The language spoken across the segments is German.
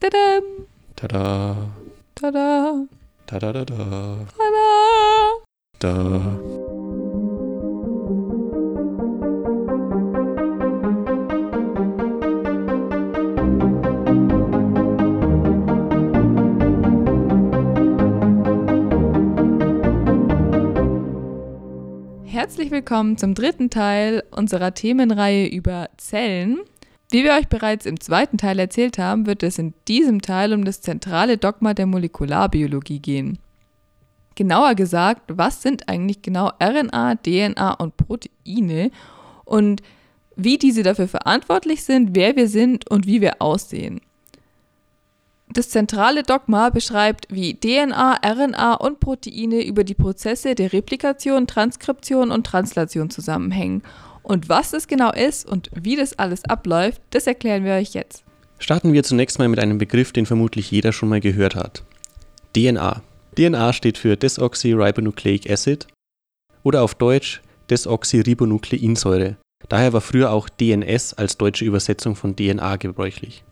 Tada. Tada. Tada da da. Tada. Da. Herzlich willkommen zum dritten Teil unserer Themenreihe über Zellen. Wie wir euch bereits im zweiten Teil erzählt haben, wird es in diesem Teil um das zentrale Dogma der Molekularbiologie gehen. Genauer gesagt, was sind eigentlich genau RNA, DNA und Proteine und wie diese dafür verantwortlich sind, wer wir sind und wie wir aussehen. Das zentrale Dogma beschreibt, wie DNA, RNA und Proteine über die Prozesse der Replikation, Transkription und Translation zusammenhängen. Und was das genau ist und wie das alles abläuft, das erklären wir euch jetzt. Starten wir zunächst mal mit einem Begriff, den vermutlich jeder schon mal gehört hat. DNA. DNA steht für Desoxyribonucleic Acid oder auf Deutsch Desoxyribonukleinsäure. Daher war früher auch DNS als deutsche Übersetzung von DNA gebräuchlich.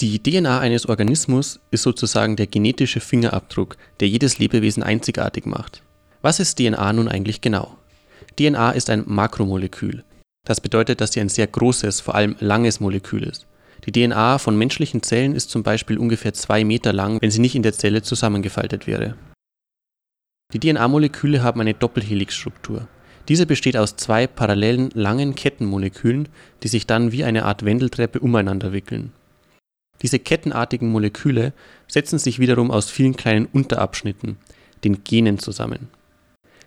Die DNA eines Organismus ist sozusagen der genetische Fingerabdruck, der jedes Lebewesen einzigartig macht. Was ist DNA nun eigentlich genau? DNA ist ein Makromolekül. Das bedeutet, dass sie ein sehr großes, vor allem langes Molekül ist. Die DNA von menschlichen Zellen ist zum Beispiel ungefähr zwei Meter lang, wenn sie nicht in der Zelle zusammengefaltet wäre. Die DNA-Moleküle haben eine Doppelhelixstruktur. Diese besteht aus zwei parallelen langen Kettenmolekülen, die sich dann wie eine Art Wendeltreppe umeinander wickeln. Diese kettenartigen Moleküle setzen sich wiederum aus vielen kleinen Unterabschnitten, den Genen, zusammen.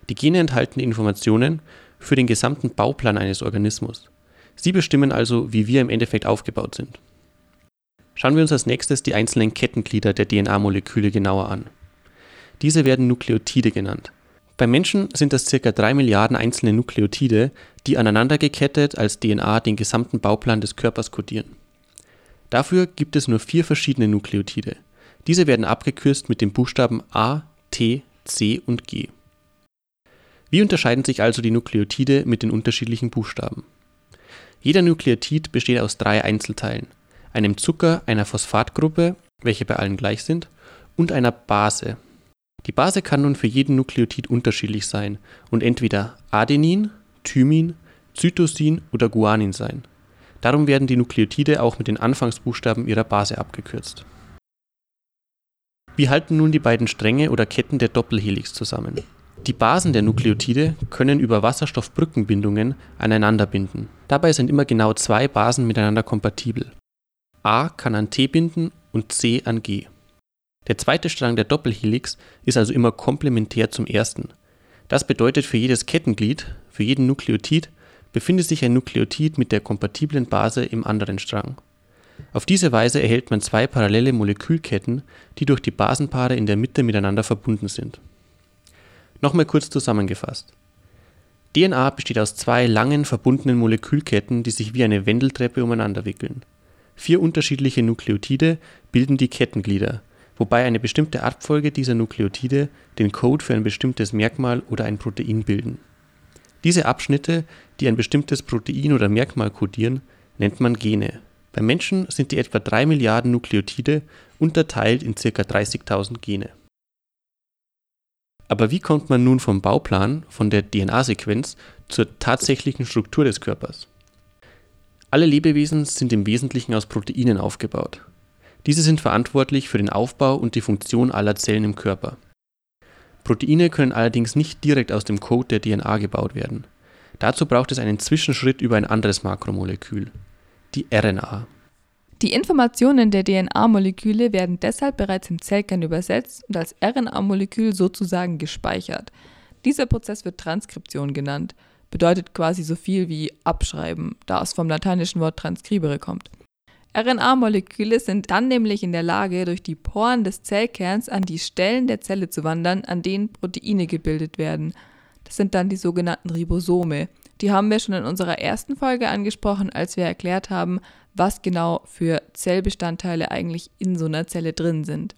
Die Gene enthalten Informationen für den gesamten Bauplan eines Organismus. Sie bestimmen also, wie wir im Endeffekt aufgebaut sind. Schauen wir uns als nächstes die einzelnen Kettenglieder der DNA-Moleküle genauer an. Diese werden Nukleotide genannt. Beim Menschen sind das ca. 3 Milliarden einzelne Nukleotide, die aneinandergekettet als DNA den gesamten Bauplan des Körpers kodieren. Dafür gibt es nur vier verschiedene Nukleotide. Diese werden abgekürzt mit den Buchstaben A, T, C und G. Wie unterscheiden sich also die Nukleotide mit den unterschiedlichen Buchstaben? Jeder Nukleotid besteht aus drei Einzelteilen, einem Zucker, einer Phosphatgruppe, welche bei allen gleich sind, und einer Base. Die Base kann nun für jeden Nukleotid unterschiedlich sein und entweder Adenin, Thymin, Cytosin oder Guanin sein. Darum werden die Nukleotide auch mit den Anfangsbuchstaben ihrer Base abgekürzt. Wie halten nun die beiden Stränge oder Ketten der Doppelhelix zusammen? Die Basen der Nukleotide können über Wasserstoffbrückenbindungen aneinander binden. Dabei sind immer genau zwei Basen miteinander kompatibel. A kann an T binden und C an G. Der zweite Strang der Doppelhelix ist also immer komplementär zum ersten. Das bedeutet für jedes Kettenglied, für jeden Nukleotid, befindet sich ein Nukleotid mit der kompatiblen Base im anderen Strang. Auf diese Weise erhält man zwei parallele Molekülketten, die durch die Basenpaare in der Mitte miteinander verbunden sind. Nochmal kurz zusammengefasst. DNA besteht aus zwei langen verbundenen Molekülketten, die sich wie eine Wendeltreppe umeinander wickeln. Vier unterschiedliche Nukleotide bilden die Kettenglieder, wobei eine bestimmte Abfolge dieser Nukleotide den Code für ein bestimmtes Merkmal oder ein Protein bilden. Diese Abschnitte, die ein bestimmtes Protein oder Merkmal kodieren, nennt man Gene. Beim Menschen sind die etwa 3 Milliarden Nukleotide unterteilt in ca. 30.000 Gene. Aber wie kommt man nun vom Bauplan, von der DNA-Sequenz, zur tatsächlichen Struktur des Körpers? Alle Lebewesen sind im Wesentlichen aus Proteinen aufgebaut. Diese sind verantwortlich für den Aufbau und die Funktion aller Zellen im Körper. Proteine können allerdings nicht direkt aus dem Code der DNA gebaut werden. Dazu braucht es einen Zwischenschritt über ein anderes Makromolekül, die RNA. Die Informationen der DNA-Moleküle werden deshalb bereits im Zellkern übersetzt und als RNA-Molekül sozusagen gespeichert. Dieser Prozess wird Transkription genannt, bedeutet quasi so viel wie abschreiben, da es vom lateinischen Wort transcribere kommt. RNA-Moleküle sind dann nämlich in der Lage, durch die Poren des Zellkerns an die Stellen der Zelle zu wandern, an denen Proteine gebildet werden. Das sind dann die sogenannten Ribosome. Die haben wir schon in unserer ersten Folge angesprochen, als wir erklärt haben, was genau für Zellbestandteile eigentlich in so einer Zelle drin sind.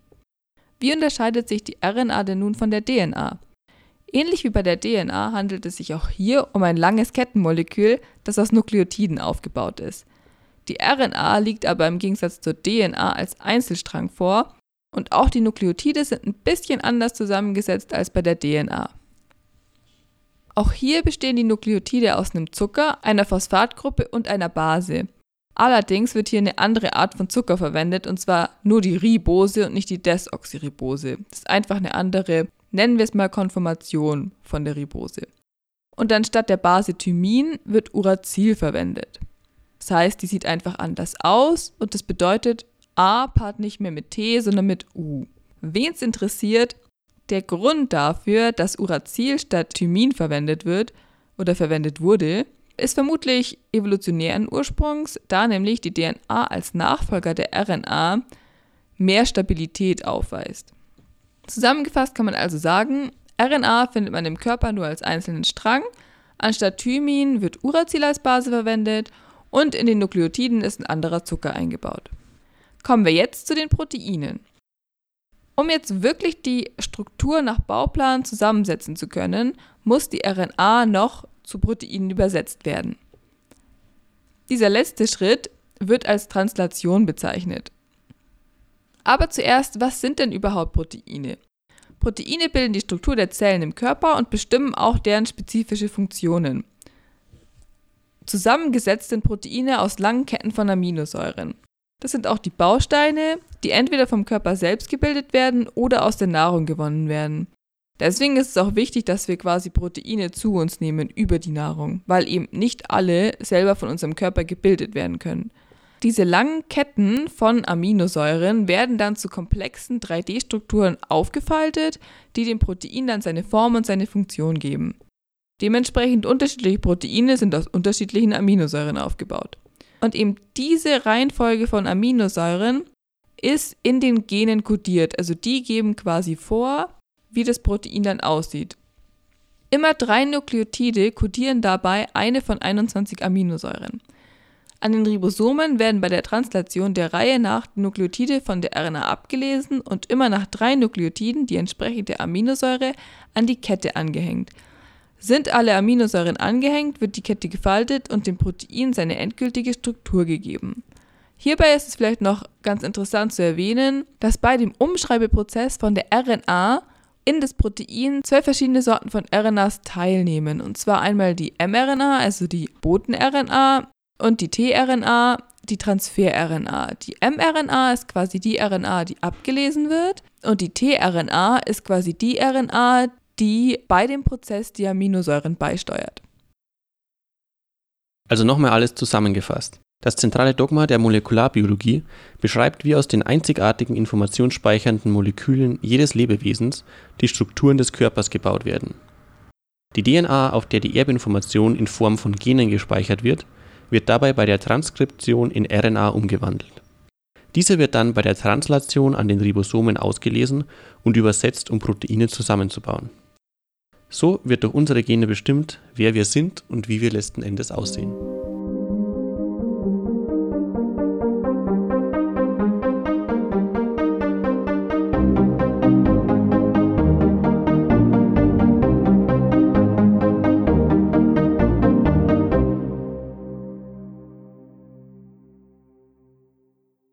Wie unterscheidet sich die RNA denn nun von der DNA? Ähnlich wie bei der DNA handelt es sich auch hier um ein langes Kettenmolekül, das aus Nukleotiden aufgebaut ist. Die RNA liegt aber im Gegensatz zur DNA als Einzelstrang vor und auch die Nukleotide sind ein bisschen anders zusammengesetzt als bei der DNA. Auch hier bestehen die Nukleotide aus einem Zucker, einer Phosphatgruppe und einer Base. Allerdings wird hier eine andere Art von Zucker verwendet und zwar nur die Ribose und nicht die Desoxyribose. Das ist einfach eine andere, nennen wir es mal Konformation von der Ribose. Und anstatt der Base Thymin wird Uracil verwendet. Das heißt, die sieht einfach anders aus und das bedeutet, A paart nicht mehr mit T, sondern mit U. Wen es interessiert, der Grund dafür, dass Uracil statt Thymin verwendet wird oder verwendet wurde, ist vermutlich evolutionären Ursprungs, da nämlich die DNA als Nachfolger der RNA mehr Stabilität aufweist. Zusammengefasst kann man also sagen, RNA findet man im Körper nur als einzelnen Strang, anstatt Thymin wird Uracil als Base verwendet und in den Nukleotiden ist ein anderer Zucker eingebaut. Kommen wir jetzt zu den Proteinen. Um jetzt wirklich die Struktur nach Bauplan zusammensetzen zu können, muss die RNA noch zu Proteinen übersetzt werden. Dieser letzte Schritt wird als Translation bezeichnet. Aber zuerst, was sind denn überhaupt Proteine? Proteine bilden die Struktur der Zellen im Körper und bestimmen auch deren spezifische Funktionen. Zusammengesetzt sind Proteine aus langen Ketten von Aminosäuren. Das sind auch die Bausteine, die entweder vom Körper selbst gebildet werden oder aus der Nahrung gewonnen werden. Deswegen ist es auch wichtig, dass wir quasi Proteine zu uns nehmen über die Nahrung, weil eben nicht alle selber von unserem Körper gebildet werden können. Diese langen Ketten von Aminosäuren werden dann zu komplexen 3D-Strukturen aufgefaltet, die dem Protein dann seine Form und seine Funktion geben. Dementsprechend unterschiedliche Proteine sind aus unterschiedlichen Aminosäuren aufgebaut. Und eben diese Reihenfolge von Aminosäuren ist in den Genen kodiert. Also die geben quasi vor, wie das Protein dann aussieht. Immer drei Nukleotide kodieren dabei eine von 21 Aminosäuren. An den Ribosomen werden bei der Translation der Reihe nach die Nukleotide von der RNA abgelesen und immer nach drei Nukleotiden die entsprechende Aminosäure an die Kette angehängt. Sind alle Aminosäuren angehängt, wird die Kette gefaltet und dem Protein seine endgültige Struktur gegeben. Hierbei ist es vielleicht noch ganz interessant zu erwähnen, dass bei dem Umschreibeprozess von der RNA in das Protein zwei verschiedene Sorten von RNAs teilnehmen. Und zwar einmal die mRNA, also die Boten-RNA, und die tRNA, die Transfer-RNA. Die mRNA ist quasi die RNA, die abgelesen wird. Und die tRNA ist quasi die RNA, die bei dem Prozess die Aminosäuren beisteuert. Also nochmal alles zusammengefasst. Das zentrale Dogma der Molekularbiologie beschreibt, wie aus den einzigartigen informationsspeichernden Molekülen jedes Lebewesens die Strukturen des Körpers gebaut werden. Die DNA, auf der die Erbinformation in Form von Genen gespeichert wird, wird dabei bei der Transkription in RNA umgewandelt. Diese wird dann bei der Translation an den Ribosomen ausgelesen und übersetzt, um Proteine zusammenzubauen. So wird durch unsere Gene bestimmt, wer wir sind und wie wir letzten Endes aussehen.